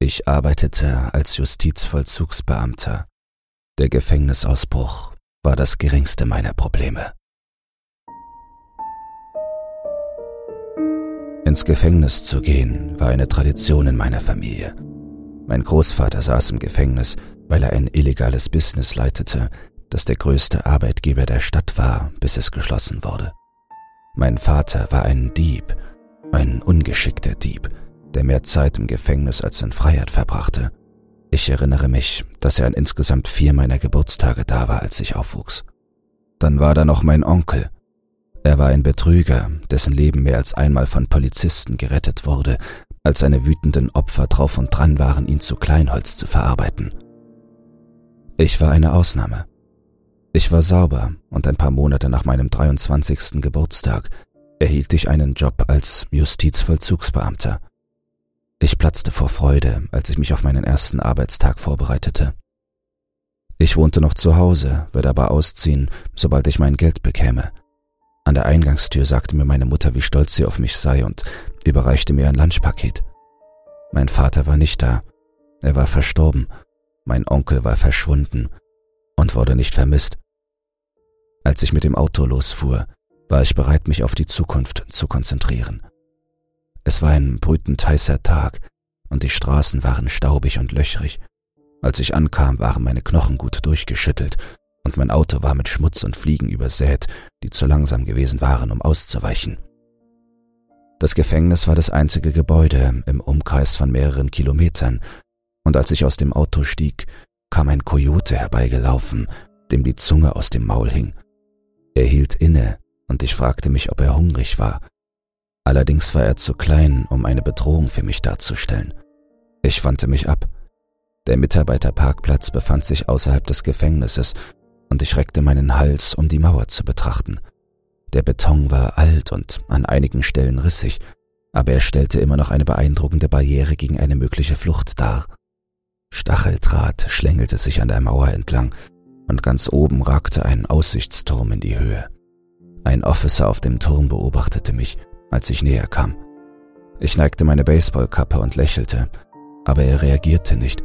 Ich arbeitete als Justizvollzugsbeamter. Der Gefängnisausbruch war das geringste meiner Probleme. Ins Gefängnis zu gehen war eine Tradition in meiner Familie. Mein Großvater saß im Gefängnis, weil er ein illegales Business leitete, das der größte Arbeitgeber der Stadt war, bis es geschlossen wurde. Mein Vater war ein Dieb, ein ungeschickter Dieb, der mehr Zeit im Gefängnis als in Freiheit verbrachte. Ich erinnere mich, dass er an insgesamt vier meiner Geburtstage da war, als ich aufwuchs. Dann war da noch mein Onkel, er war ein Betrüger, dessen Leben mehr als einmal von Polizisten gerettet wurde, als seine wütenden Opfer drauf und dran waren, ihn zu Kleinholz zu verarbeiten. Ich war eine Ausnahme. Ich war sauber und ein paar Monate nach meinem 23. Geburtstag erhielt ich einen Job als Justizvollzugsbeamter. Ich platzte vor Freude, als ich mich auf meinen ersten Arbeitstag vorbereitete. Ich wohnte noch zu Hause, würde aber ausziehen, sobald ich mein Geld bekäme – an der Eingangstür sagte mir meine Mutter, wie stolz sie auf mich sei und überreichte mir ein Lunchpaket. Mein Vater war nicht da. Er war verstorben. Mein Onkel war verschwunden und wurde nicht vermisst. Als ich mit dem Auto losfuhr, war ich bereit, mich auf die Zukunft zu konzentrieren. Es war ein brütend heißer Tag und die Straßen waren staubig und löchrig. Als ich ankam, waren meine Knochen gut durchgeschüttelt und mein Auto war mit Schmutz und Fliegen übersät, die zu langsam gewesen waren, um auszuweichen. Das Gefängnis war das einzige Gebäude im Umkreis von mehreren Kilometern, und als ich aus dem Auto stieg, kam ein Kojote herbeigelaufen, dem die Zunge aus dem Maul hing. Er hielt inne, und ich fragte mich, ob er hungrig war. Allerdings war er zu klein, um eine Bedrohung für mich darzustellen. Ich wandte mich ab. Der Mitarbeiterparkplatz befand sich außerhalb des Gefängnisses und ich reckte meinen Hals, um die Mauer zu betrachten. Der Beton war alt und an einigen Stellen rissig, aber er stellte immer noch eine beeindruckende Barriere gegen eine mögliche Flucht dar. Stacheldraht schlängelte sich an der Mauer entlang, und ganz oben ragte ein Aussichtsturm in die Höhe. Ein Officer auf dem Turm beobachtete mich, als ich näher kam. Ich neigte meine Baseballkappe und lächelte, aber er reagierte nicht,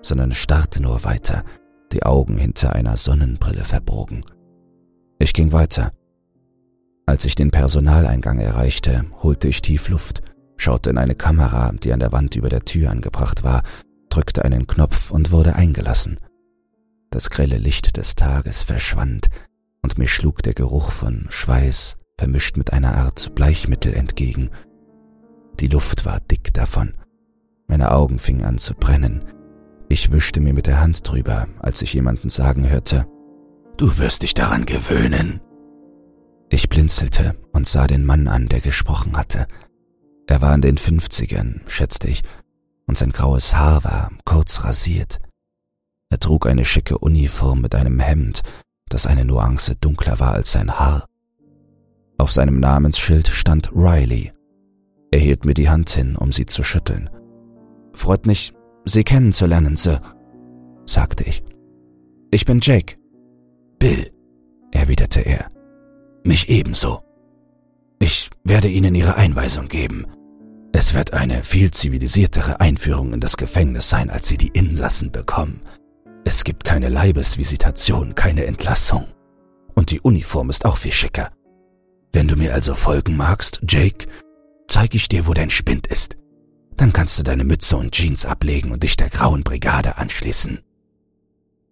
sondern starrte nur weiter, die Augen hinter einer Sonnenbrille verbogen. Ich ging weiter. Als ich den Personaleingang erreichte, holte ich tief Luft, schaute in eine Kamera, die an der Wand über der Tür angebracht war, drückte einen Knopf und wurde eingelassen. Das grelle Licht des Tages verschwand, und mir schlug der Geruch von Schweiß vermischt mit einer Art Bleichmittel entgegen. Die Luft war dick davon. Meine Augen fingen an zu brennen, ich wischte mir mit der Hand drüber, als ich jemanden sagen hörte, Du wirst dich daran gewöhnen. Ich blinzelte und sah den Mann an, der gesprochen hatte. Er war in den Fünfzigern, schätzte ich, und sein graues Haar war kurz rasiert. Er trug eine schicke Uniform mit einem Hemd, das eine Nuance dunkler war als sein Haar. Auf seinem Namensschild stand Riley. Er hielt mir die Hand hin, um sie zu schütteln. Freut mich, Sie kennenzulernen, Sir, sagte ich. Ich bin Jake. Bill, erwiderte er. Mich ebenso. Ich werde Ihnen Ihre Einweisung geben. Es wird eine viel zivilisiertere Einführung in das Gefängnis sein, als Sie die Insassen bekommen. Es gibt keine Leibesvisitation, keine Entlassung. Und die Uniform ist auch viel schicker. Wenn du mir also folgen magst, Jake, zeige ich dir, wo dein Spind ist. Dann kannst du deine Mütze und Jeans ablegen und dich der Grauen Brigade anschließen.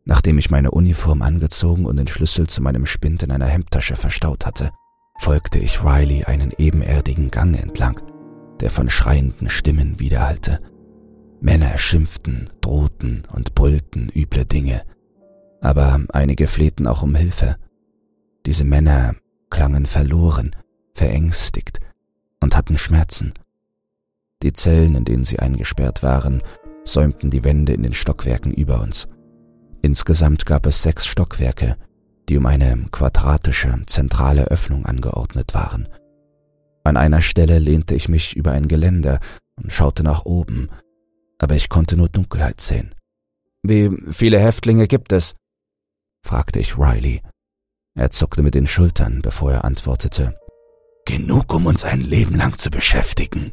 Nachdem ich meine Uniform angezogen und den Schlüssel zu meinem Spind in einer Hemdtasche verstaut hatte, folgte ich Riley einen ebenerdigen Gang entlang, der von schreienden Stimmen widerhallte. Männer schimpften, drohten und brüllten üble Dinge, aber einige flehten auch um Hilfe. Diese Männer klangen verloren, verängstigt und hatten Schmerzen. Die Zellen, in denen sie eingesperrt waren, säumten die Wände in den Stockwerken über uns. Insgesamt gab es sechs Stockwerke, die um eine quadratische, zentrale Öffnung angeordnet waren. An einer Stelle lehnte ich mich über ein Geländer und schaute nach oben, aber ich konnte nur Dunkelheit sehen. Wie viele Häftlinge gibt es? fragte ich Riley. Er zuckte mit den Schultern, bevor er antwortete. Genug, um uns ein Leben lang zu beschäftigen.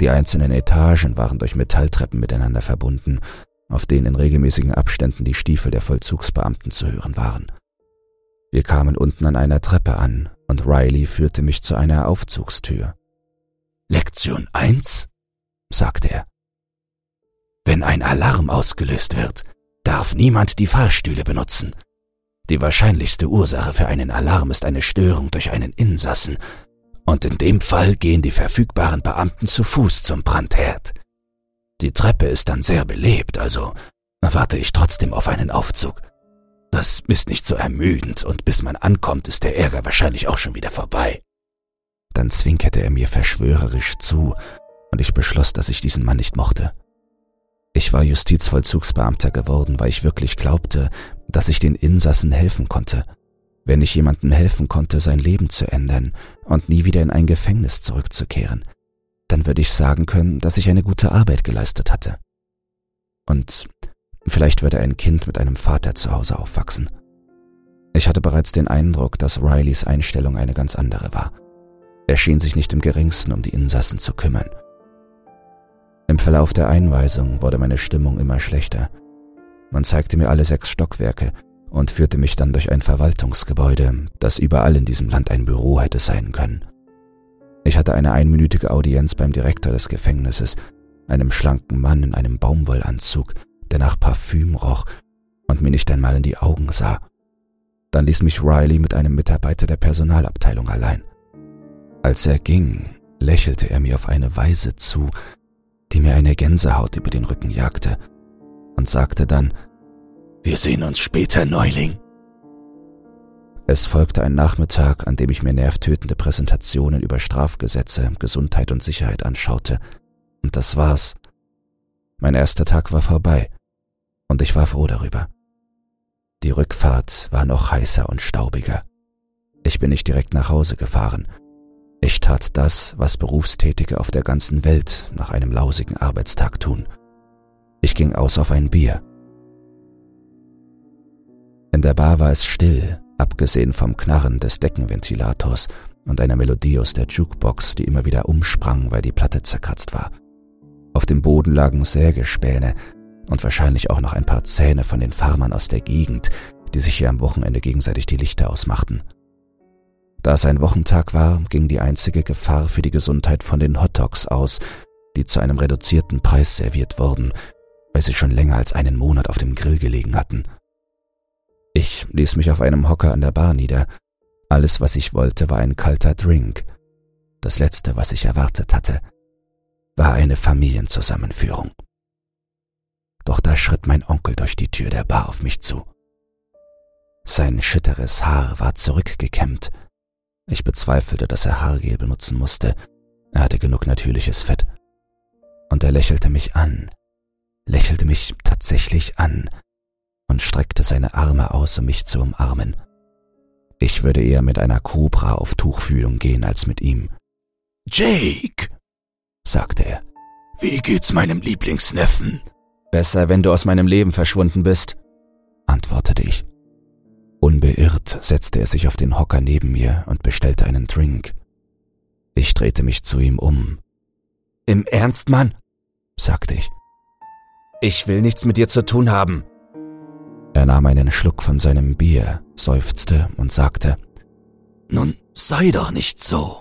Die einzelnen Etagen waren durch Metalltreppen miteinander verbunden, auf denen in regelmäßigen Abständen die Stiefel der Vollzugsbeamten zu hören waren. Wir kamen unten an einer Treppe an und Riley führte mich zu einer Aufzugstür. Lektion 1, sagte er. Wenn ein Alarm ausgelöst wird, darf niemand die Fahrstühle benutzen. Die wahrscheinlichste Ursache für einen Alarm ist eine Störung durch einen Insassen, und in dem Fall gehen die verfügbaren Beamten zu Fuß zum Brandherd. Die Treppe ist dann sehr belebt, also warte ich trotzdem auf einen Aufzug. Das ist nicht so ermüdend, und bis man ankommt, ist der Ärger wahrscheinlich auch schon wieder vorbei. Dann zwinkerte er mir verschwörerisch zu, und ich beschloss, dass ich diesen Mann nicht mochte. Ich war Justizvollzugsbeamter geworden, weil ich wirklich glaubte, dass ich den Insassen helfen konnte. Wenn ich jemandem helfen konnte, sein Leben zu ändern und nie wieder in ein Gefängnis zurückzukehren, dann würde ich sagen können, dass ich eine gute Arbeit geleistet hatte. Und vielleicht würde ein Kind mit einem Vater zu Hause aufwachsen. Ich hatte bereits den Eindruck, dass Rileys Einstellung eine ganz andere war. Er schien sich nicht im geringsten um die Insassen zu kümmern. Im Verlauf der Einweisung wurde meine Stimmung immer schlechter. Man zeigte mir alle sechs Stockwerke und führte mich dann durch ein Verwaltungsgebäude, das überall in diesem Land ein Büro hätte sein können. Ich hatte eine einminütige Audienz beim Direktor des Gefängnisses, einem schlanken Mann in einem Baumwollanzug, der nach Parfüm roch und mir nicht einmal in die Augen sah. Dann ließ mich Riley mit einem Mitarbeiter der Personalabteilung allein. Als er ging, lächelte er mir auf eine Weise zu, die mir eine Gänsehaut über den Rücken jagte, und sagte dann, Wir sehen uns später, Neuling. Es folgte ein Nachmittag, an dem ich mir nervtötende Präsentationen über Strafgesetze, Gesundheit und Sicherheit anschaute, und das war's. Mein erster Tag war vorbei, und ich war froh darüber. Die Rückfahrt war noch heißer und staubiger. Ich bin nicht direkt nach Hause gefahren, ich tat das, was Berufstätige auf der ganzen Welt nach einem lausigen Arbeitstag tun. Ich ging aus auf ein Bier. In der Bar war es still, abgesehen vom Knarren des Deckenventilators und einer Melodie aus der Jukebox, die immer wieder umsprang, weil die Platte zerkratzt war. Auf dem Boden lagen Sägespäne und wahrscheinlich auch noch ein paar Zähne von den Farmern aus der Gegend, die sich hier am Wochenende gegenseitig die Lichter ausmachten. Da es ein Wochentag war, ging die einzige Gefahr für die Gesundheit von den Hotdogs aus, die zu einem reduzierten Preis serviert wurden, sie schon länger als einen Monat auf dem Grill gelegen hatten. Ich ließ mich auf einem Hocker an der Bar nieder. Alles, was ich wollte, war ein kalter Drink. Das Letzte, was ich erwartet hatte, war eine Familienzusammenführung. Doch da schritt mein Onkel durch die Tür der Bar auf mich zu. Sein schitteres Haar war zurückgekämmt, ich bezweifelte, dass er Haargel benutzen musste. Er hatte genug natürliches Fett. Und er lächelte mich an, lächelte mich tatsächlich an und streckte seine Arme aus, um mich zu umarmen. Ich würde eher mit einer Kobra auf Tuchfühlung gehen als mit ihm. Jake, sagte er, wie geht's meinem Lieblingsneffen? Besser, wenn du aus meinem Leben verschwunden bist, antwortete ich. Unbeirrt setzte er sich auf den Hocker neben mir und bestellte einen Drink. Ich drehte mich zu ihm um. Im Ernst, Mann? sagte ich. Ich will nichts mit dir zu tun haben. Er nahm einen Schluck von seinem Bier, seufzte und sagte, Nun sei doch nicht so.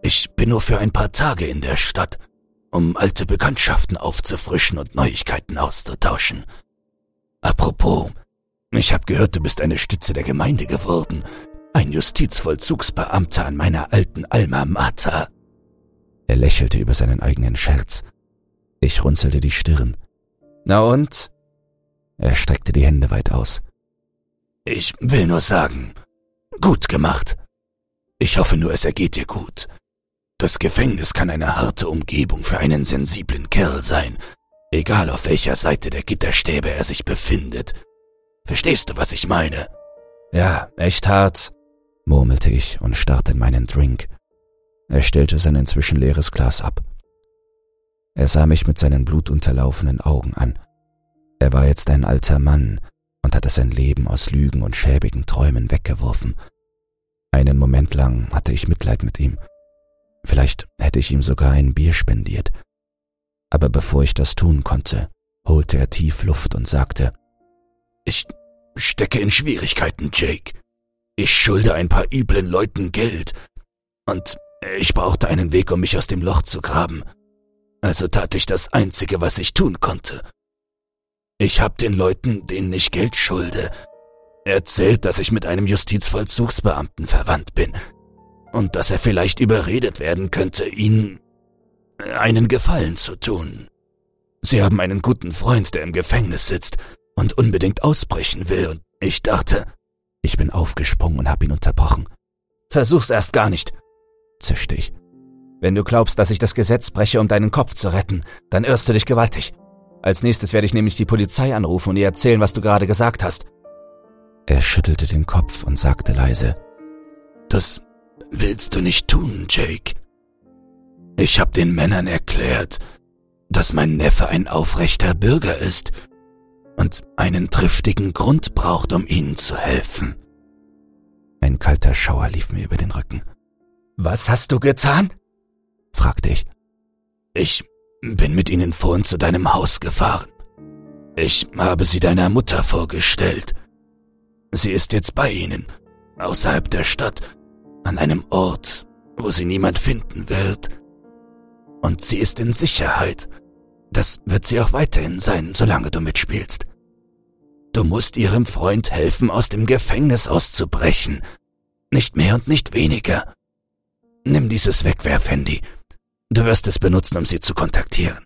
Ich bin nur für ein paar Tage in der Stadt, um alte Bekanntschaften aufzufrischen und Neuigkeiten auszutauschen. Apropos, ich habe gehört, du bist eine Stütze der Gemeinde geworden. Ein Justizvollzugsbeamter an meiner alten Alma Mater. Er lächelte über seinen eigenen Scherz. Ich runzelte die Stirn. Na und? Er streckte die Hände weit aus. Ich will nur sagen, gut gemacht. Ich hoffe nur, es ergeht dir gut. Das Gefängnis kann eine harte Umgebung für einen sensiblen Kerl sein, egal auf welcher Seite der Gitterstäbe er sich befindet. Verstehst du, was ich meine? Ja, echt hart, murmelte ich und starrte in meinen Drink. Er stellte sein inzwischen leeres Glas ab. Er sah mich mit seinen blutunterlaufenen Augen an. Er war jetzt ein alter Mann und hatte sein Leben aus Lügen und schäbigen Träumen weggeworfen. Einen Moment lang hatte ich Mitleid mit ihm. Vielleicht hätte ich ihm sogar ein Bier spendiert. Aber bevor ich das tun konnte, holte er tief Luft und sagte, Ich stecke in Schwierigkeiten, Jake. Ich schulde ein paar üblen Leuten Geld und ich brauchte einen Weg, um mich aus dem Loch zu graben. Also tat ich das Einzige, was ich tun konnte. Ich hab den Leuten, denen ich Geld schulde, erzählt, dass ich mit einem Justizvollzugsbeamten verwandt bin und dass er vielleicht überredet werden könnte, ihnen einen Gefallen zu tun. Sie haben einen guten Freund, der im Gefängnis sitzt und unbedingt ausbrechen will, und ich dachte, ich bin aufgesprungen und hab ihn unterbrochen. Versuch's erst gar nicht, zischte ich. Wenn du glaubst, dass ich das Gesetz breche, um deinen Kopf zu retten, dann irrst du dich gewaltig. Als nächstes werde ich nämlich die Polizei anrufen und ihr erzählen, was du gerade gesagt hast. Er schüttelte den Kopf und sagte leise, Das willst du nicht tun, Jake. Ich habe den Männern erklärt, dass mein Neffe ein aufrechter Bürger ist und einen triftigen Grund braucht, um ihnen zu helfen. Ein kalter Schauer lief mir über den Rücken. Was hast du getan? Fragte ich. Ich bin mit ihnen vorhin zu deinem Haus gefahren. Ich habe sie deiner Mutter vorgestellt. Sie ist jetzt bei ihnen, außerhalb der Stadt, an einem Ort, wo sie niemand finden wird. Und sie ist in Sicherheit. Das wird sie auch weiterhin sein, solange du mitspielst. Du musst ihrem Freund helfen, aus dem Gefängnis auszubrechen. Nicht mehr und nicht weniger. Nimm dieses Wegwerfhandy. Du wirst es benutzen, um sie zu kontaktieren.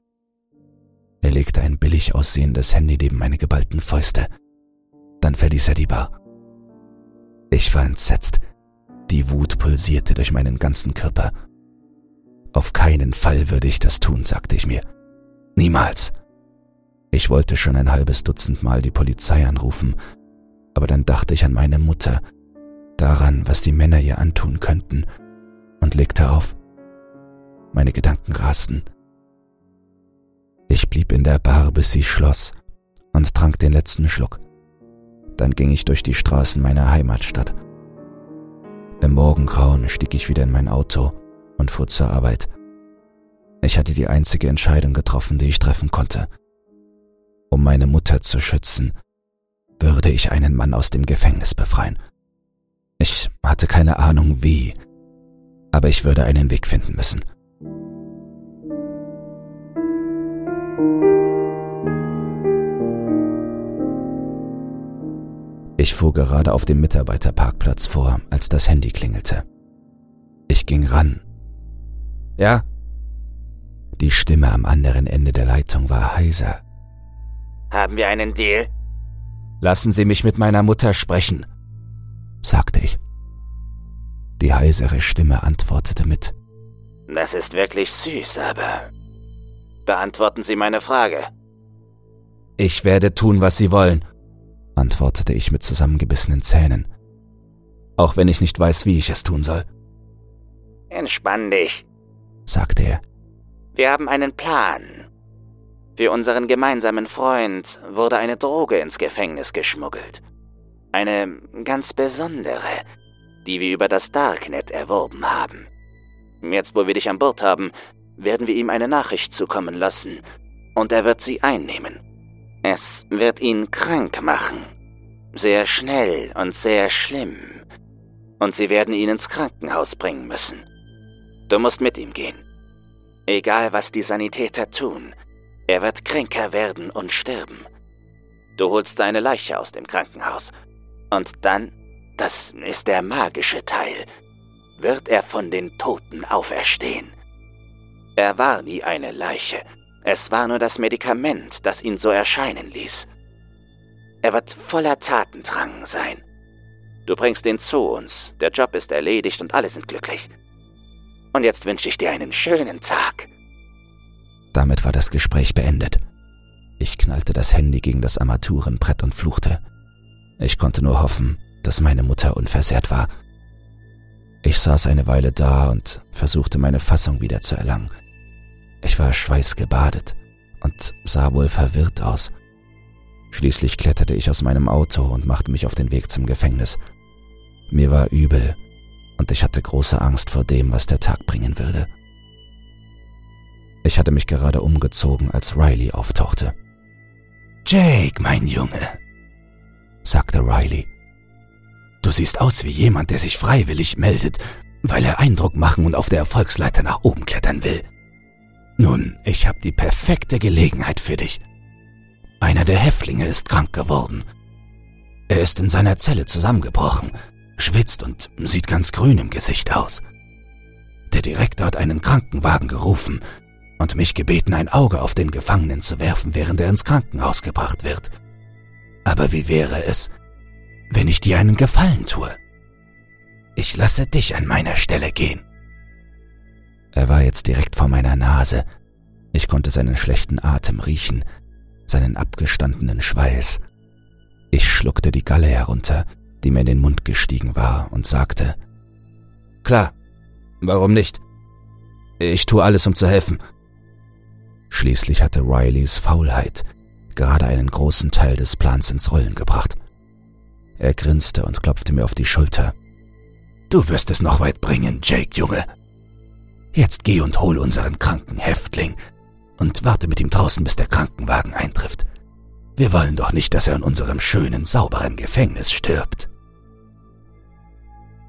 Er legte ein billig aussehendes Handy neben meine geballten Fäuste. Dann verließ er die Bar. Ich war entsetzt. Die Wut pulsierte durch meinen ganzen Körper. Auf keinen Fall würde ich das tun, sagte ich mir. Niemals. Ich wollte schon ein halbes Dutzend Mal die Polizei anrufen, aber dann dachte ich an meine Mutter, daran, was die Männer ihr antun könnten, und legte auf. Meine Gedanken rasten. Ich blieb in der Bar, bis sie schloss, und trank den letzten Schluck. Dann ging ich durch die Straßen meiner Heimatstadt. Im Morgengrauen stieg ich wieder in mein Auto und fuhr zur Arbeit. Ich hatte die einzige Entscheidung getroffen, die ich treffen konnte. Um meine Mutter zu schützen, würde ich einen Mann aus dem Gefängnis befreien. Ich hatte keine Ahnung wie, aber ich würde einen Weg finden müssen. Ich fuhr gerade auf dem Mitarbeiterparkplatz vor, als das Handy klingelte. Ich ging ran. Ja? Die Stimme am anderen Ende der Leitung war heiser. Haben wir einen Deal? Lassen Sie mich mit meiner Mutter sprechen, sagte ich. Die heisere Stimme antwortete mit. Das ist wirklich süß, aber... Beantworten Sie meine Frage. Ich werde tun, was Sie wollen, antwortete ich mit zusammengebissenen Zähnen. Auch wenn ich nicht weiß, wie ich es tun soll. Entspann dich, sagte er. Wir haben einen Plan. Für unseren gemeinsamen Freund wurde eine Droge ins Gefängnis geschmuggelt. Eine ganz besondere, die wir über das Darknet erworben haben. Jetzt, wo wir dich an Bord haben, werden wir ihm eine Nachricht zukommen lassen und er wird sie einnehmen. Es wird ihn krank machen. Sehr schnell und sehr schlimm. Und sie werden ihn ins Krankenhaus bringen müssen. Du musst mit ihm gehen. Egal, was die Sanitäter tun, er wird kränker werden und sterben. Du holst seine Leiche aus dem Krankenhaus. Und dann, das ist der magische Teil, wird er von den Toten auferstehen. Er war nie eine Leiche. Es war nur das Medikament, das ihn so erscheinen ließ. Er wird voller Tatendrang sein. Du bringst ihn zu uns, der Job ist erledigt und alle sind glücklich. Und jetzt wünsche ich dir einen schönen Tag. Damit war das Gespräch beendet. Ich knallte das Handy gegen das Armaturenbrett und fluchte. Ich konnte nur hoffen, dass meine Mutter unversehrt war. Ich saß eine Weile da und versuchte meine Fassung wieder zu erlangen. Ich war schweißgebadet und sah wohl verwirrt aus. Schließlich kletterte ich aus meinem Auto und machte mich auf den Weg zum Gefängnis. Mir war übel und ich hatte große Angst vor dem, was der Tag bringen würde. Ich hatte mich gerade umgezogen, als Riley auftauchte. Jake, mein Junge, sagte Riley. Du siehst aus wie jemand, der sich freiwillig meldet, weil er Eindruck machen und auf der Erfolgsleiter nach oben klettern will. Nun, ich habe die perfekte Gelegenheit für dich. Einer der Häftlinge ist krank geworden. Er ist in seiner Zelle zusammengebrochen, schwitzt und sieht ganz grün im Gesicht aus. Der Direktor hat einen Krankenwagen gerufen und mich gebeten, ein Auge auf den Gefangenen zu werfen, während er ins Krankenhaus gebracht wird. Aber wie wäre es, wenn ich dir einen Gefallen tue? Ich lasse dich an meiner Stelle gehen. Er war jetzt direkt vor meiner Nase. Ich konnte seinen schlechten Atem riechen, seinen abgestandenen Schweiß. Ich schluckte die Galle herunter, die mir in den Mund gestiegen war, und sagte, Klar, warum nicht? Ich tue alles, um zu helfen. Schließlich hatte Rileys Faulheit gerade einen großen Teil des Plans ins Rollen gebracht. Er grinste und klopfte mir auf die Schulter. Du wirst es noch weit bringen, Jake, Junge. Jetzt geh und hol unseren kranken Häftling und warte mit ihm draußen, bis der Krankenwagen eintrifft. Wir wollen doch nicht, dass er in unserem schönen, sauberen Gefängnis stirbt.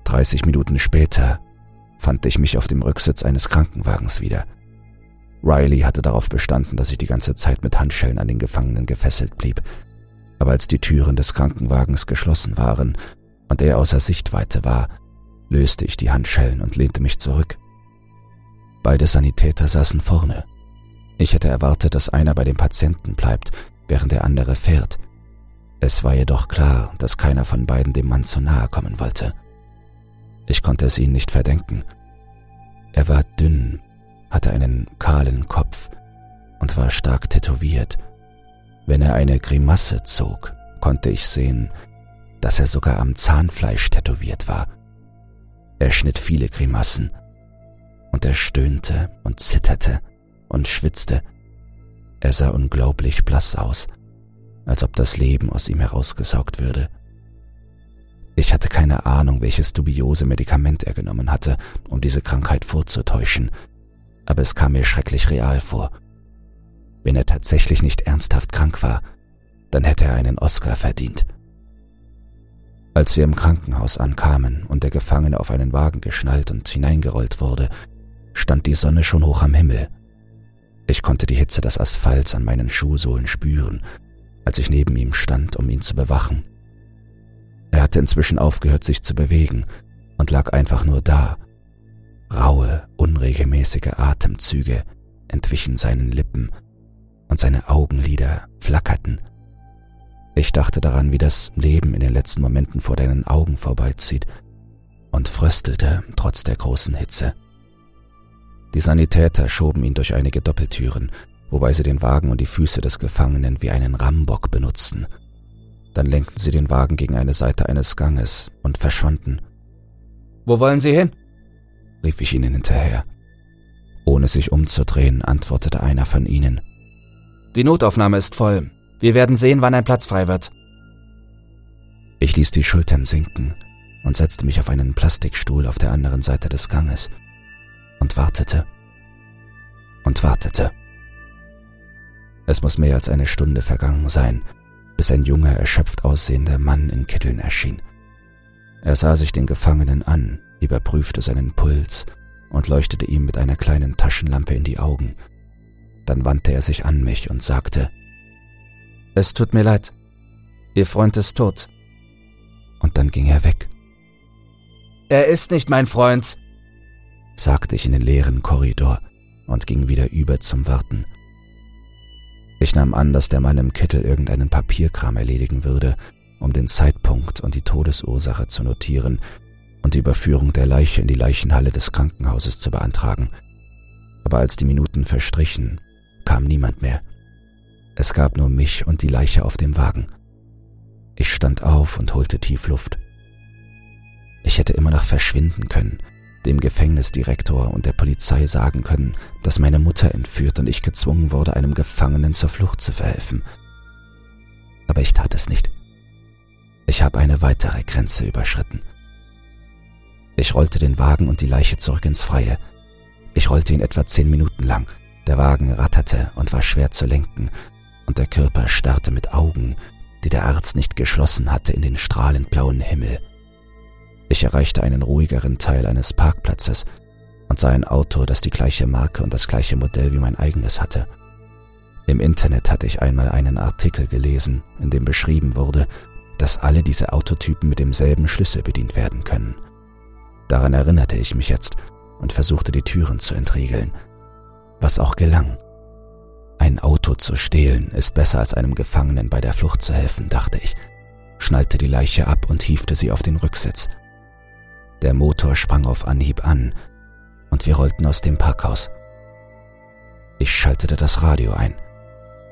30 Minuten später fand ich mich auf dem Rücksitz eines Krankenwagens wieder. Riley hatte darauf bestanden, dass ich die ganze Zeit mit Handschellen an den Gefangenen gefesselt blieb. Aber als die Türen des Krankenwagens geschlossen waren und er außer Sichtweite war, löste ich die Handschellen und lehnte mich zurück. Beide Sanitäter saßen vorne. Ich hätte erwartet, dass einer bei dem Patienten bleibt, während der andere fährt. Es war jedoch klar, dass keiner von beiden dem Mann zu nahe kommen wollte. Ich konnte es ihnen nicht verdenken. Er war dünn, hatte einen kahlen Kopf und war stark tätowiert. Wenn er eine Grimasse zog, konnte ich sehen, dass er sogar am Zahnfleisch tätowiert war. Er schnitt viele Grimassen, und er stöhnte und zitterte und schwitzte. Er sah unglaublich blass aus, als ob das Leben aus ihm herausgesaugt würde. Ich hatte keine Ahnung, welches dubiose Medikament er genommen hatte, um diese Krankheit vorzutäuschen, aber es kam mir schrecklich real vor. Wenn er tatsächlich nicht ernsthaft krank war, dann hätte er einen Oscar verdient. Als wir im Krankenhaus ankamen und der Gefangene auf einen Wagen geschnallt und hineingerollt wurde, stand die Sonne schon hoch am Himmel. Ich konnte die Hitze des Asphalts an meinen Schuhsohlen spüren, als ich neben ihm stand, um ihn zu bewachen. Er hatte inzwischen aufgehört, sich zu bewegen und lag einfach nur da. Raue, unregelmäßige Atemzüge entwichen seinen Lippen und seine Augenlider flackerten. Ich dachte daran, wie das Leben in den letzten Momenten vor deinen Augen vorbeizieht und fröstelte trotz der großen Hitze. Die Sanitäter schoben ihn durch einige Doppeltüren, wobei sie den Wagen und die Füße des Gefangenen wie einen Rambock benutzten. Dann lenkten sie den Wagen gegen eine Seite eines Ganges und verschwanden. Wo wollen Sie hin? rief ich ihnen hinterher. Ohne sich umzudrehen, antwortete einer von ihnen. Die Notaufnahme ist voll. Wir werden sehen, wann ein Platz frei wird. Ich ließ die Schultern sinken und setzte mich auf einen Plastikstuhl auf der anderen Seite des Ganges und wartete und wartete. Es muss mehr als eine Stunde vergangen sein, bis ein junger, erschöpft aussehender Mann in Kitteln erschien. Er sah sich den Gefangenen an, überprüfte seinen Puls und leuchtete ihm mit einer kleinen Taschenlampe in die Augen. Dann wandte er sich an mich und sagte, Es tut mir leid, Ihr Freund ist tot. Und dann ging er weg. Er ist nicht mein Freund, sagte ich in den leeren Korridor und ging wieder über zum Warten. Ich nahm an, dass der Mann im Kittel irgendeinen Papierkram erledigen würde, um den Zeitpunkt und die Todesursache zu notieren und die Überführung der Leiche in die Leichenhalle des Krankenhauses zu beantragen. Aber als die Minuten verstrichen, kam niemand mehr. Es gab nur mich und die Leiche auf dem Wagen. Ich stand auf und holte tief Luft. Ich hätte immer noch verschwinden können, dem Gefängnisdirektor und der Polizei sagen können, dass meine Mutter entführt und ich gezwungen wurde, einem Gefangenen zur Flucht zu verhelfen. Aber ich tat es nicht. Ich habe eine weitere Grenze überschritten. Ich rollte den Wagen und die Leiche zurück ins Freie. Ich rollte ihn etwa zehn Minuten lang. Der Wagen ratterte und war schwer zu lenken, und der Körper starrte mit Augen, die der Arzt nicht geschlossen hatte, in den strahlend blauen Himmel. Ich erreichte einen ruhigeren Teil eines Parkplatzes und sah ein Auto, das die gleiche Marke und das gleiche Modell wie mein eigenes hatte. Im Internet hatte ich einmal einen Artikel gelesen, in dem beschrieben wurde, dass alle diese Autotypen mit demselben Schlüssel bedient werden können. Daran erinnerte ich mich jetzt und versuchte die Türen zu entriegeln, was auch gelang. Ein Auto zu stehlen ist besser als einem Gefangenen bei der Flucht zu helfen, dachte ich, schnallte die Leiche ab und hiefte sie auf den Rücksitz. Der Motor sprang auf Anhieb an und wir rollten aus dem Parkhaus. Ich schaltete das Radio ein.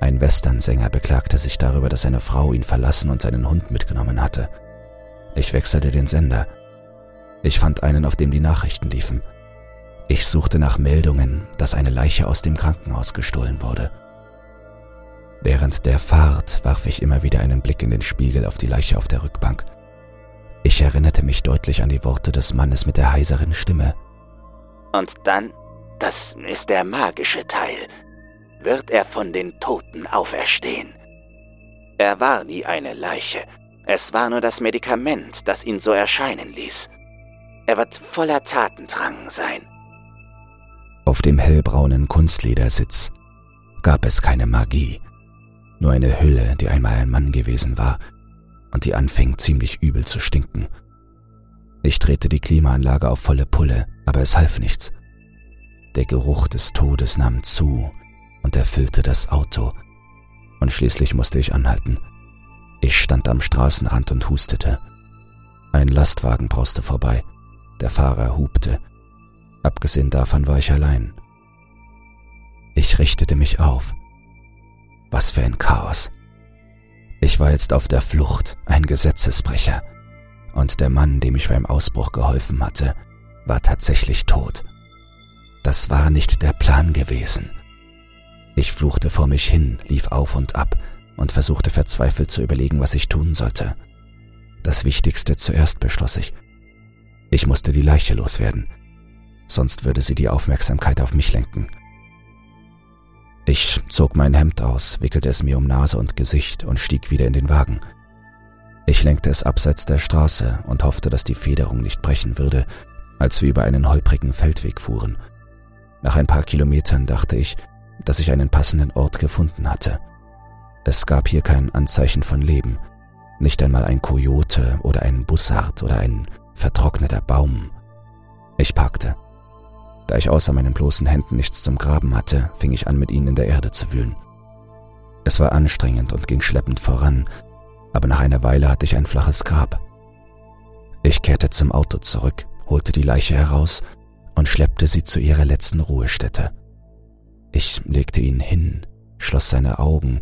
Ein Westernsänger beklagte sich darüber, dass seine Frau ihn verlassen und seinen Hund mitgenommen hatte. Ich wechselte den Sender. Ich fand einen, auf dem die Nachrichten liefen. Ich suchte nach Meldungen, dass eine Leiche aus dem Krankenhaus gestohlen wurde. Während der Fahrt warf ich immer wieder einen Blick in den Spiegel auf die Leiche auf der Rückbank. Ich erinnerte mich deutlich an die Worte des Mannes mit der heiseren Stimme. Und dann, das ist der magische Teil, wird er von den Toten auferstehen. Er war nie eine Leiche, es war nur das Medikament, das ihn so erscheinen ließ. Er wird voller Tatendrang sein. Auf dem hellbraunen Kunstledersitz gab es keine Magie, nur eine Hülle, die einmal ein Mann gewesen war und die anfing ziemlich übel zu stinken. Ich drehte die Klimaanlage auf volle Pulle, aber es half nichts. Der Geruch des Todes nahm zu und erfüllte das Auto, und schließlich musste ich anhalten. Ich stand am Straßenrand und hustete. Ein Lastwagen brauste vorbei. Der Fahrer hupte. Abgesehen davon war ich allein. Ich richtete mich auf. Was für ein Chaos. Ich war jetzt auf der Flucht, ein Gesetzesbrecher. Und der Mann, dem ich beim Ausbruch geholfen hatte, war tatsächlich tot. Das war nicht der Plan gewesen. Ich fluchte vor mich hin, lief auf und ab und versuchte verzweifelt zu überlegen, was ich tun sollte. Das Wichtigste zuerst beschloss ich. Ich musste die Leiche loswerden, sonst würde sie die Aufmerksamkeit auf mich lenken. Ich zog mein Hemd aus, wickelte es mir um Nase und Gesicht und stieg wieder in den Wagen. Ich lenkte es abseits der Straße und hoffte, dass die Federung nicht brechen würde, als wir über einen holprigen Feldweg fuhren. Nach ein paar Kilometern dachte ich, dass ich einen passenden Ort gefunden hatte. Es gab hier kein Anzeichen von Leben, nicht einmal ein Kojote oder ein Bussard oder ein vertrockneter Baum. Ich parkte. Da ich außer meinen bloßen Händen nichts zum Graben hatte, fing ich an, mit ihnen in der Erde zu wühlen. Es war anstrengend und ging schleppend voran, aber nach einer Weile hatte ich ein flaches Grab. Ich kehrte zum Auto zurück, holte die Leiche heraus und schleppte sie zu ihrer letzten Ruhestätte. Ich legte ihn hin, schloss seine Augen,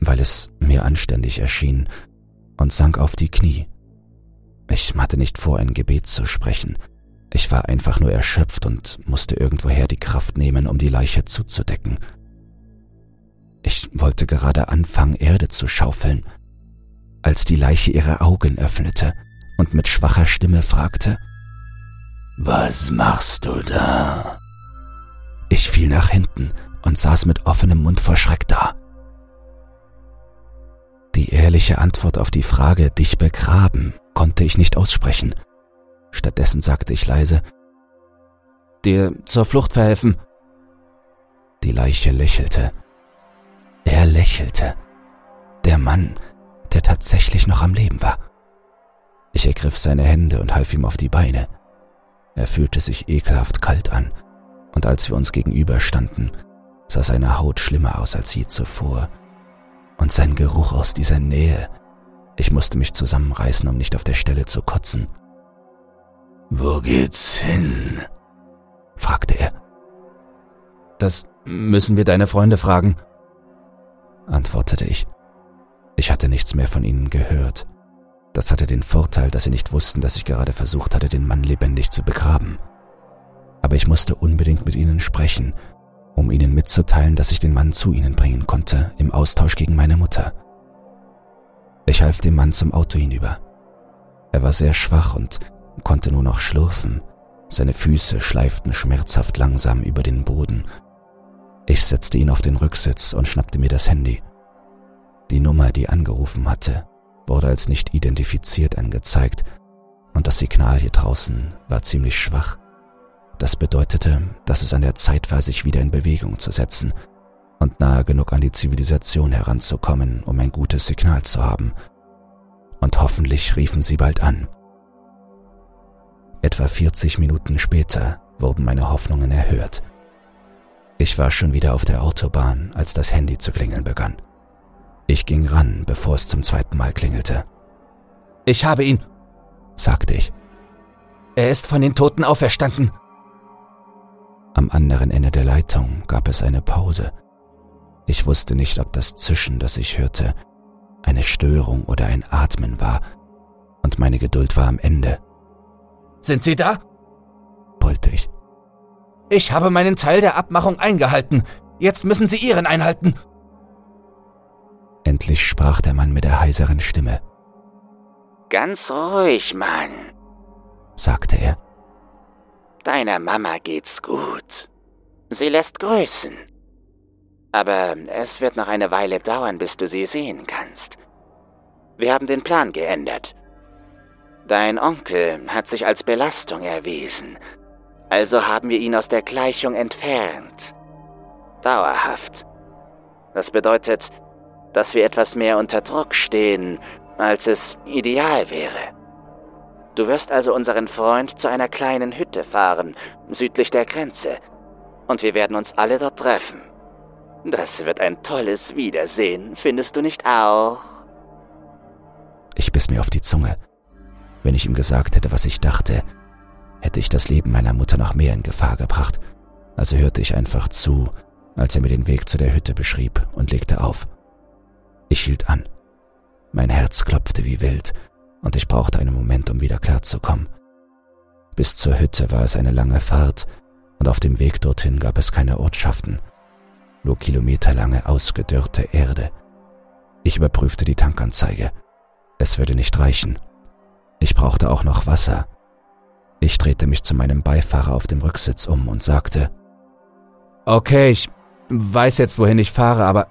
weil es mir anständig erschien, und sank auf die Knie. Ich hatte nicht vor, ein Gebet zu sprechen. Ich war einfach nur erschöpft und musste irgendwoher die Kraft nehmen, um die Leiche zuzudecken. Ich wollte gerade anfangen, Erde zu schaufeln, als die Leiche ihre Augen öffnete und mit schwacher Stimme fragte, Was machst du da? Ich fiel nach hinten und saß mit offenem Mund vor Schreck da. Die ehrliche Antwort auf die Frage, dich begraben, konnte ich nicht aussprechen. Stattdessen sagte ich leise, dir zur Flucht verhelfen. Die Leiche lächelte. Er lächelte. Der Mann, der tatsächlich noch am Leben war. Ich ergriff seine Hände und half ihm auf die Beine. Er fühlte sich ekelhaft kalt an, und als wir uns gegenüberstanden, sah seine Haut schlimmer aus als je zuvor. Und sein Geruch aus dieser Nähe. Ich musste mich zusammenreißen, um nicht auf der Stelle zu kotzen. Wo geht's hin? fragte er. Das müssen wir deine Freunde fragen, antwortete ich. Ich hatte nichts mehr von ihnen gehört. Das hatte den Vorteil, dass sie nicht wussten, dass ich gerade versucht hatte, den Mann lebendig zu begraben. Aber ich musste unbedingt mit ihnen sprechen, um ihnen mitzuteilen, dass ich den Mann zu ihnen bringen konnte, im Austausch gegen meine Mutter. Ich half dem Mann zum Auto hinüber. Er war sehr schwach und konnte nur noch schlurfen. Seine Füße schleiften schmerzhaft langsam über den Boden. Ich setzte ihn auf den Rücksitz und schnappte mir das Handy. Die Nummer, die angerufen hatte, wurde als nicht identifiziert angezeigt und das Signal hier draußen war ziemlich schwach. Das bedeutete, dass es an der Zeit war, sich wieder in Bewegung zu setzen und nahe genug an die Zivilisation heranzukommen, um ein gutes Signal zu haben. Und hoffentlich riefen sie bald an. Etwa 40 Minuten später wurden meine Hoffnungen erhört. Ich war schon wieder auf der Autobahn, als das Handy zu klingeln begann. Ich ging ran, bevor es zum zweiten Mal klingelte. Ich habe ihn, sagte ich. Er ist von den Toten auferstanden. Am anderen Ende der Leitung gab es eine Pause. Ich wusste nicht, ob das Zischen, das ich hörte, eine Störung oder ein Atmen war, und meine Geduld war am Ende. Sind Sie da? brüllte ich. Ich habe meinen Teil der Abmachung eingehalten. Jetzt müssen Sie Ihren einhalten. Endlich sprach der Mann mit der heiseren Stimme. Ganz ruhig, Mann, sagte er. Deiner Mama geht's gut. Sie lässt grüßen. Aber es wird noch eine Weile dauern, bis du sie sehen kannst. Wir haben den Plan geändert. Dein Onkel hat sich als Belastung erwiesen, also haben wir ihn aus der Gleichung entfernt. Dauerhaft. Das bedeutet, dass wir etwas mehr unter Druck stehen, als es ideal wäre. Du wirst also unseren Freund zu einer kleinen Hütte fahren, südlich der Grenze, und wir werden uns alle dort treffen. Das wird ein tolles Wiedersehen, findest du nicht auch? Ich biss mir auf die Zunge. Wenn ich ihm gesagt hätte, was ich dachte, hätte ich das Leben meiner Mutter noch mehr in Gefahr gebracht. Also hörte ich einfach zu, als er mir den Weg zu der Hütte beschrieb und legte auf. Ich hielt an. Mein Herz klopfte wie wild und ich brauchte einen Moment, um wieder klarzukommen. Bis zur Hütte war es eine lange Fahrt und auf dem Weg dorthin gab es keine Ortschaften, nur kilometerlange ausgedörrte Erde. Ich überprüfte die Tankanzeige. Es würde nicht reichen. Ich brauchte auch noch Wasser. Ich drehte mich zu meinem Beifahrer auf dem Rücksitz um und sagte, Okay, ich weiß jetzt, wohin ich fahre, aber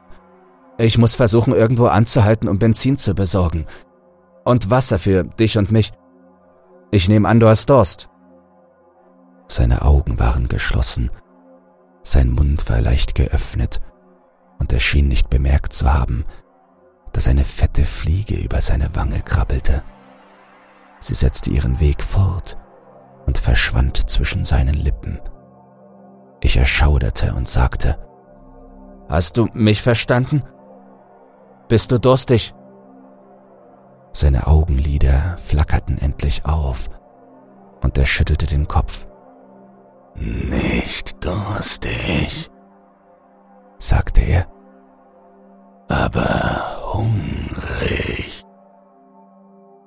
ich muss versuchen, irgendwo anzuhalten, um Benzin zu besorgen. Und Wasser für dich und mich. Ich nehme an, du hast Durst. Seine Augen waren geschlossen, sein Mund war leicht geöffnet, und er schien nicht bemerkt zu haben, dass eine fette Fliege über seine Wange krabbelte. Sie setzte ihren Weg fort und verschwand zwischen seinen Lippen. Ich erschauderte und sagte, Hast du mich verstanden? Bist du durstig? Seine Augenlider flackerten endlich auf und er schüttelte den Kopf. Nicht durstig, sagte er, aber hungrig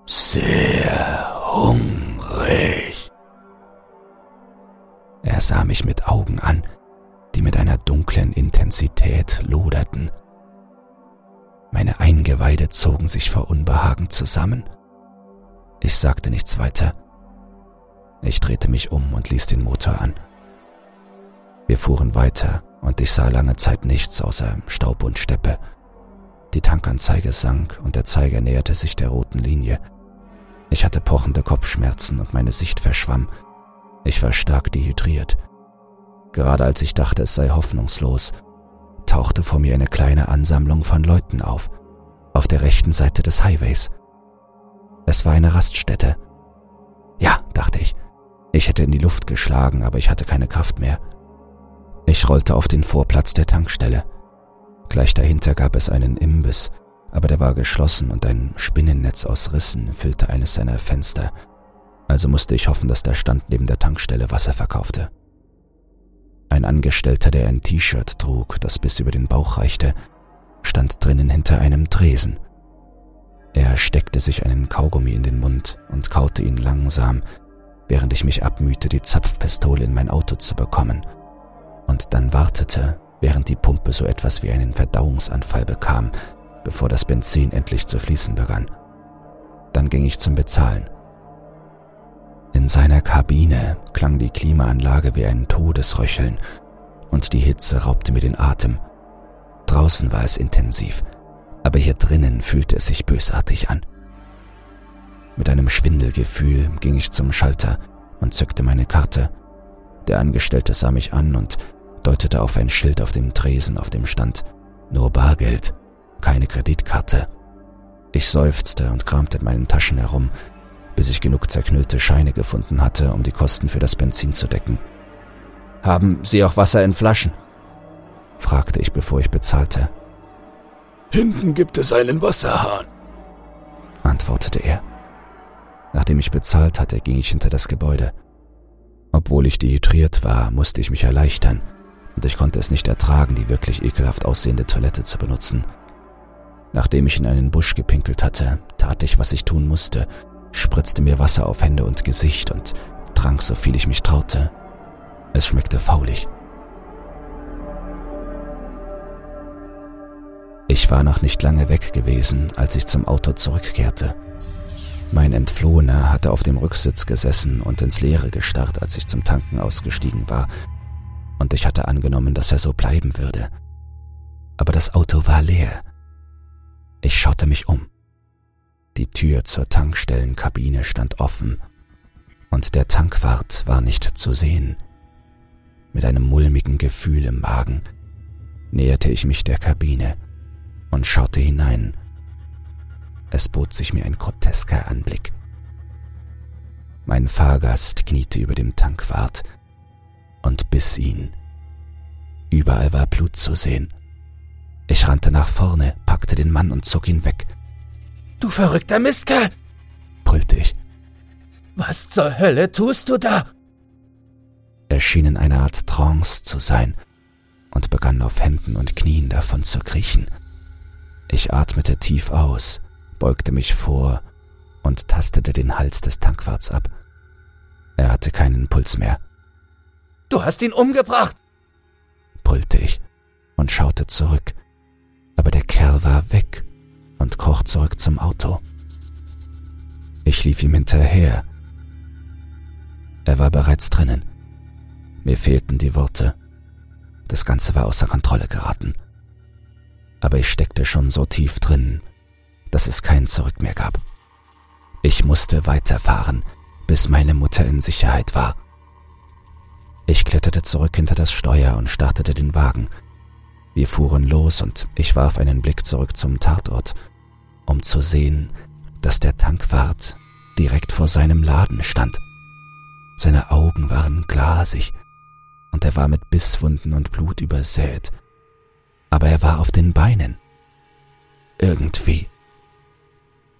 sehr hungrig. Er sah mich mit Augen an, die mit einer dunklen Intensität loderten. Meine Eingeweide zogen sich vor Unbehagen zusammen. Ich sagte nichts weiter. Ich drehte mich um und ließ den Motor an. Wir fuhren weiter und ich sah lange Zeit nichts außer Staub und Steppe. Die Tankanzeige sank und der Zeiger näherte sich der roten Linie. Ich hatte pochende Kopfschmerzen und meine Sicht verschwamm. Ich war stark dehydriert. Gerade als ich dachte, es sei hoffnungslos, tauchte vor mir eine kleine Ansammlung von Leuten auf, auf der rechten Seite des Highways. Es war eine Raststätte. Ja, dachte ich. Ich hätte in die Luft geschlagen, aber ich hatte keine Kraft mehr. Ich rollte auf den Vorplatz der Tankstelle. Gleich dahinter gab es einen Imbiss, aber der war geschlossen und ein Spinnennetz aus Rissen füllte eines seiner Fenster, also musste ich hoffen, dass der Stand neben der Tankstelle Wasser verkaufte. Ein Angestellter, der ein T-Shirt trug, das bis über den Bauch reichte, stand drinnen hinter einem Tresen. Er steckte sich einen Kaugummi in den Mund und kaute ihn langsam, während ich mich abmühte, die Zapfpistole in mein Auto zu bekommen, und dann wartete, während die Pumpe so etwas wie einen Verdauungsanfall bekam, bevor das Benzin endlich zu fließen begann. Dann ging ich zum Bezahlen. In seiner Kabine klang die Klimaanlage wie ein Todesröcheln und die Hitze raubte mir den Atem. Draußen war es intensiv, aber hier drinnen fühlte es sich bösartig an. Mit einem Schwindelgefühl ging ich zum Schalter und zückte meine Karte. Der Angestellte sah mich an und deutete auf ein Schild auf dem Tresen, auf dem stand nur Bargeld, keine Kreditkarte. Ich seufzte und kramte in meinen Taschen herum, bis ich genug zerknüllte Scheine gefunden hatte, um die Kosten für das Benzin zu decken. Haben Sie auch Wasser in Flaschen? fragte ich, bevor ich bezahlte. Hinten gibt es einen Wasserhahn, antwortete er. Nachdem ich bezahlt hatte, ging ich hinter das Gebäude. Obwohl ich dehydriert war, musste ich mich erleichtern, und ich konnte es nicht ertragen, die wirklich ekelhaft aussehende Toilette zu benutzen. Nachdem ich in einen Busch gepinkelt hatte, tat ich, was ich tun musste, spritzte mir Wasser auf Hände und Gesicht und trank so viel ich mich traute. Es schmeckte faulig. Ich war noch nicht lange weg gewesen, als ich zum Auto zurückkehrte. Mein Entflohener hatte auf dem Rücksitz gesessen und ins Leere gestarrt, als ich zum Tanken ausgestiegen war, und ich hatte angenommen, dass er so bleiben würde. Aber das Auto war leer. Ich schaute mich um. Die Tür zur Tankstellenkabine stand offen, und der Tankwart war nicht zu sehen. Mit einem mulmigen Gefühl im Magen näherte ich mich der Kabine und schaute hinein. Es bot sich mir ein grotesker Anblick. Mein Fahrgast kniete über dem Tankwart und biss ihn. Überall war Blut zu sehen. Ich rannte nach vorne, packte den Mann und zog ihn weg. Du verrückter Mistkerl! brüllte ich. Was zur Hölle tust du da? Er schien in einer Art Trance zu sein und begann auf Händen und Knien davon zu kriechen. Ich atmete tief aus, beugte mich vor und tastete den Hals des Tankwarts ab. Er hatte keinen Puls mehr. Du hast ihn umgebracht! brüllte ich und schaute zurück, aber der Kerl war weg und kroch zurück zum Auto. Ich lief ihm hinterher. Er war bereits drinnen. Mir fehlten die Worte. Das Ganze war außer Kontrolle geraten. Aber ich steckte schon so tief drin, dass es kein Zurück mehr gab. Ich musste weiterfahren, bis meine Mutter in Sicherheit war. Ich kletterte zurück hinter das Steuer und startete den Wagen. Wir fuhren los und ich warf einen Blick zurück zum Tatort, um zu sehen, dass der Tankwart direkt vor seinem Laden stand. Seine Augen waren glasig und er war mit Bisswunden und Blut übersät. Aber er war auf den Beinen. Irgendwie.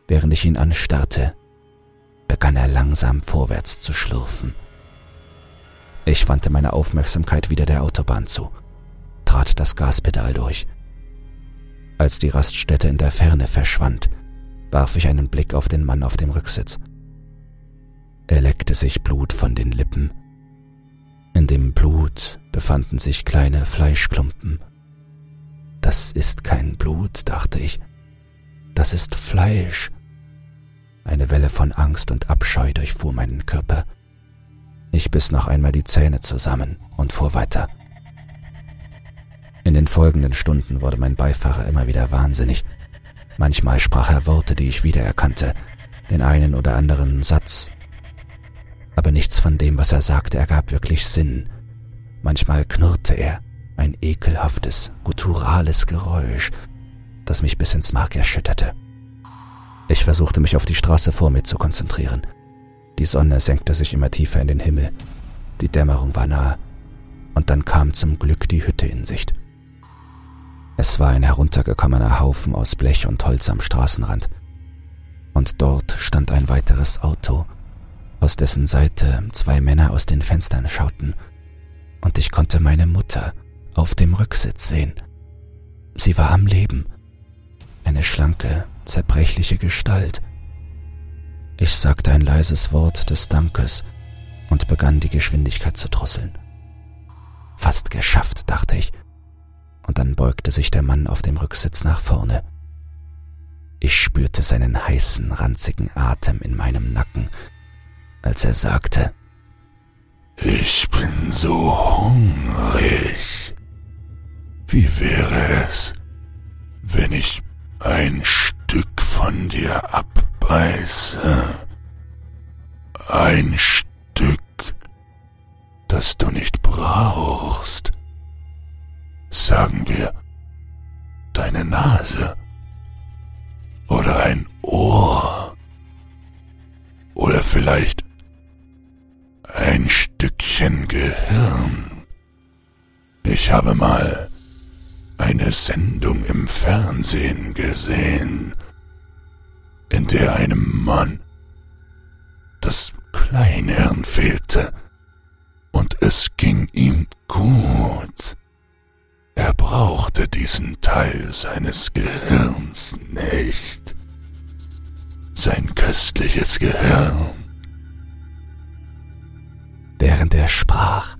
Während ich ihn anstarrte, begann er langsam vorwärts zu schlurfen. Ich wandte meine Aufmerksamkeit wieder der Autobahn zu, trat das Gaspedal durch. Als die Raststätte in der Ferne verschwand, warf ich einen Blick auf den Mann auf dem Rücksitz. Er leckte sich Blut von den Lippen. In dem Blut befanden sich kleine Fleischklumpen. Das ist kein Blut, dachte ich. Das ist Fleisch. Eine Welle von Angst und Abscheu durchfuhr meinen Körper. Ich biss noch einmal die Zähne zusammen und fuhr weiter. In den folgenden Stunden wurde mein Beifahrer immer wieder wahnsinnig. Manchmal sprach er Worte, die ich wiedererkannte, den einen oder anderen Satz. Aber nichts von dem, was er sagte, ergab wirklich Sinn. Manchmal knurrte er, ein ekelhaftes, gutturales Geräusch, das mich bis ins Mark erschütterte. Ich versuchte mich auf die Straße vor mir zu konzentrieren – die Sonne senkte sich immer tiefer in den Himmel. Die Dämmerung war nahe. Und dann kam zum Glück die Hütte in Sicht. Es war ein heruntergekommener Haufen aus Blech und Holz am Straßenrand. Und dort stand ein weiteres Auto, aus dessen Seite zwei Männer aus den Fenstern schauten. Und ich konnte meine Mutter auf dem Rücksitz sehen. Sie war am Leben. Eine schlanke, zerbrechliche Gestalt, ich sagte ein leises Wort des Dankes und begann die Geschwindigkeit zu drosseln. Fast geschafft, dachte ich, und dann beugte sich der Mann auf dem Rücksitz nach vorne. Ich spürte seinen heißen, ranzigen Atem in meinem Nacken, als er sagte, Ich bin so hungrig. Wie wäre es, wenn ich ein Stück von dir abbeiße? Ein Stück, das du nicht brauchst. Sagen wir, deine Nase oder ein Ohr oder vielleicht ein Stückchen Gehirn. Ich habe mal eine Sendung im Fernsehen gesehen, in der einem Mann das Kleinhirn fehlte und es ging ihm gut. Er brauchte diesen Teil seines Gehirns nicht. Sein köstliches Gehirn. Während er sprach,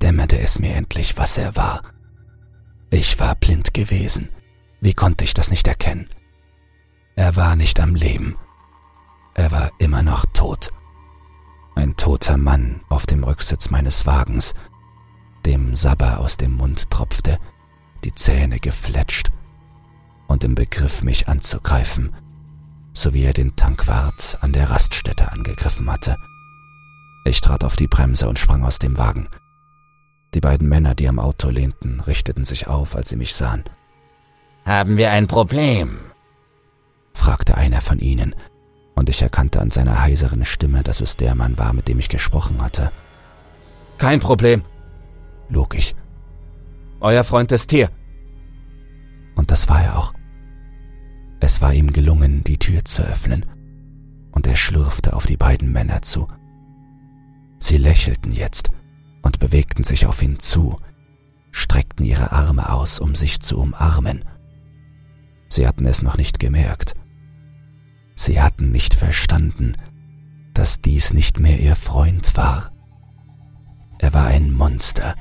dämmerte es mir endlich, was er war. Ich war blind gewesen. Wie konnte ich das nicht erkennen? Er war nicht am Leben. Er war immer noch tot. Ein toter Mann auf dem Rücksitz meines Wagens, dem Sabber aus dem Mund tropfte, die Zähne gefletscht und im Begriff, mich anzugreifen, so wie er den Tankwart an der Raststätte angegriffen hatte. Ich trat auf die Bremse und sprang aus dem Wagen. Die beiden Männer, die am Auto lehnten, richteten sich auf, als sie mich sahen. Haben wir ein Problem? fragte einer von ihnen, und ich erkannte an seiner heiseren Stimme, dass es der Mann war, mit dem ich gesprochen hatte. Kein Problem, log ich. Euer Freund ist hier. Und das war er auch. Es war ihm gelungen, die Tür zu öffnen, und er schlürfte auf die beiden Männer zu. Sie lächelten jetzt und bewegten sich auf ihn zu, streckten ihre Arme aus, um sich zu umarmen. Sie hatten es noch nicht gemerkt. Sie hatten nicht verstanden, dass dies nicht mehr ihr Freund war. Er war ein Monster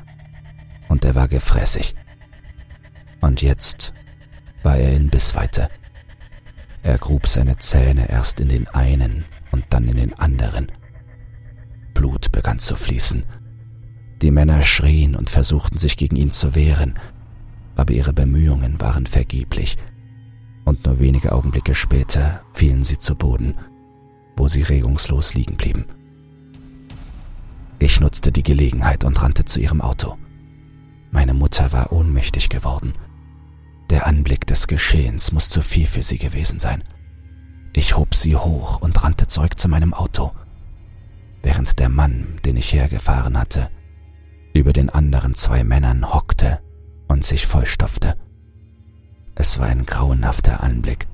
und er war gefräßig. Und jetzt war er in Bissweite. Er grub seine Zähne erst in den einen und dann in den anderen. Blut begann zu fließen. Die Männer schrien und versuchten sich gegen ihn zu wehren, aber ihre Bemühungen waren vergeblich, und nur wenige Augenblicke später fielen sie zu Boden, wo sie regungslos liegen blieben. Ich nutzte die Gelegenheit und rannte zu ihrem Auto. Meine Mutter war ohnmächtig geworden. Der Anblick des Geschehens muss zu viel für sie gewesen sein. Ich hob sie hoch und rannte zurück zu meinem Auto, während der Mann, den ich hergefahren hatte, über den anderen zwei Männern hockte und sich vollstopfte. Es war ein grauenhafter Anblick.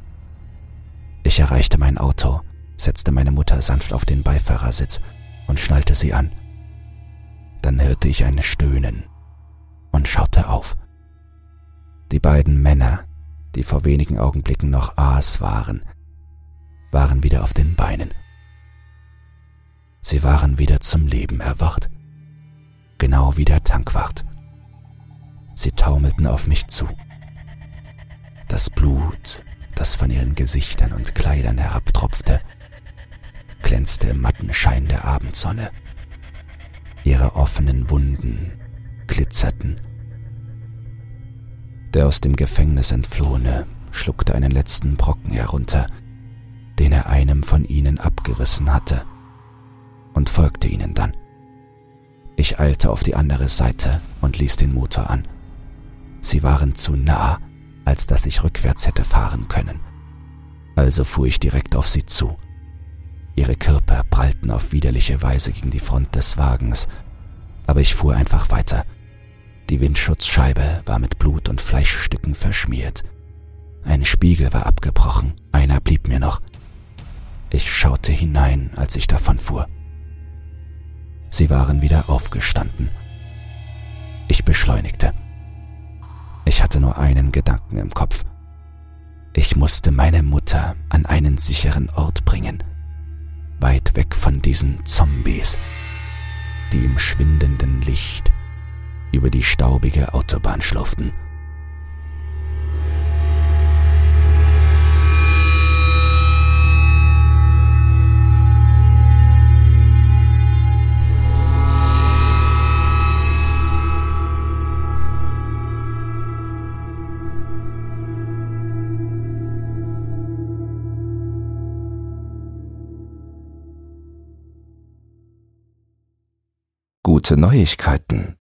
Ich erreichte mein Auto, setzte meine Mutter sanft auf den Beifahrersitz und schnallte sie an. Dann hörte ich ein Stöhnen und schaute auf. Die beiden Männer, die vor wenigen Augenblicken noch Aas waren, waren wieder auf den Beinen. Sie waren wieder zum Leben erwacht genau wie der Tankwart. Sie taumelten auf mich zu. Das Blut, das von ihren Gesichtern und Kleidern herabtropfte, glänzte im matten Schein der Abendsonne. Ihre offenen Wunden glitzerten. Der aus dem Gefängnis entflohene schluckte einen letzten Brocken herunter, den er einem von ihnen abgerissen hatte, und folgte ihnen dann. Ich eilte auf die andere Seite und ließ den Motor an. Sie waren zu nah, als dass ich rückwärts hätte fahren können. Also fuhr ich direkt auf sie zu. Ihre Körper prallten auf widerliche Weise gegen die Front des Wagens, aber ich fuhr einfach weiter. Die Windschutzscheibe war mit Blut und Fleischstücken verschmiert. Ein Spiegel war abgebrochen, einer blieb mir noch. Ich schaute hinein, als ich davonfuhr. Sie waren wieder aufgestanden. Ich beschleunigte. Ich hatte nur einen Gedanken im Kopf. Ich musste meine Mutter an einen sicheren Ort bringen, weit weg von diesen Zombies, die im schwindenden Licht über die staubige Autobahn schlurften. gute Neuigkeiten.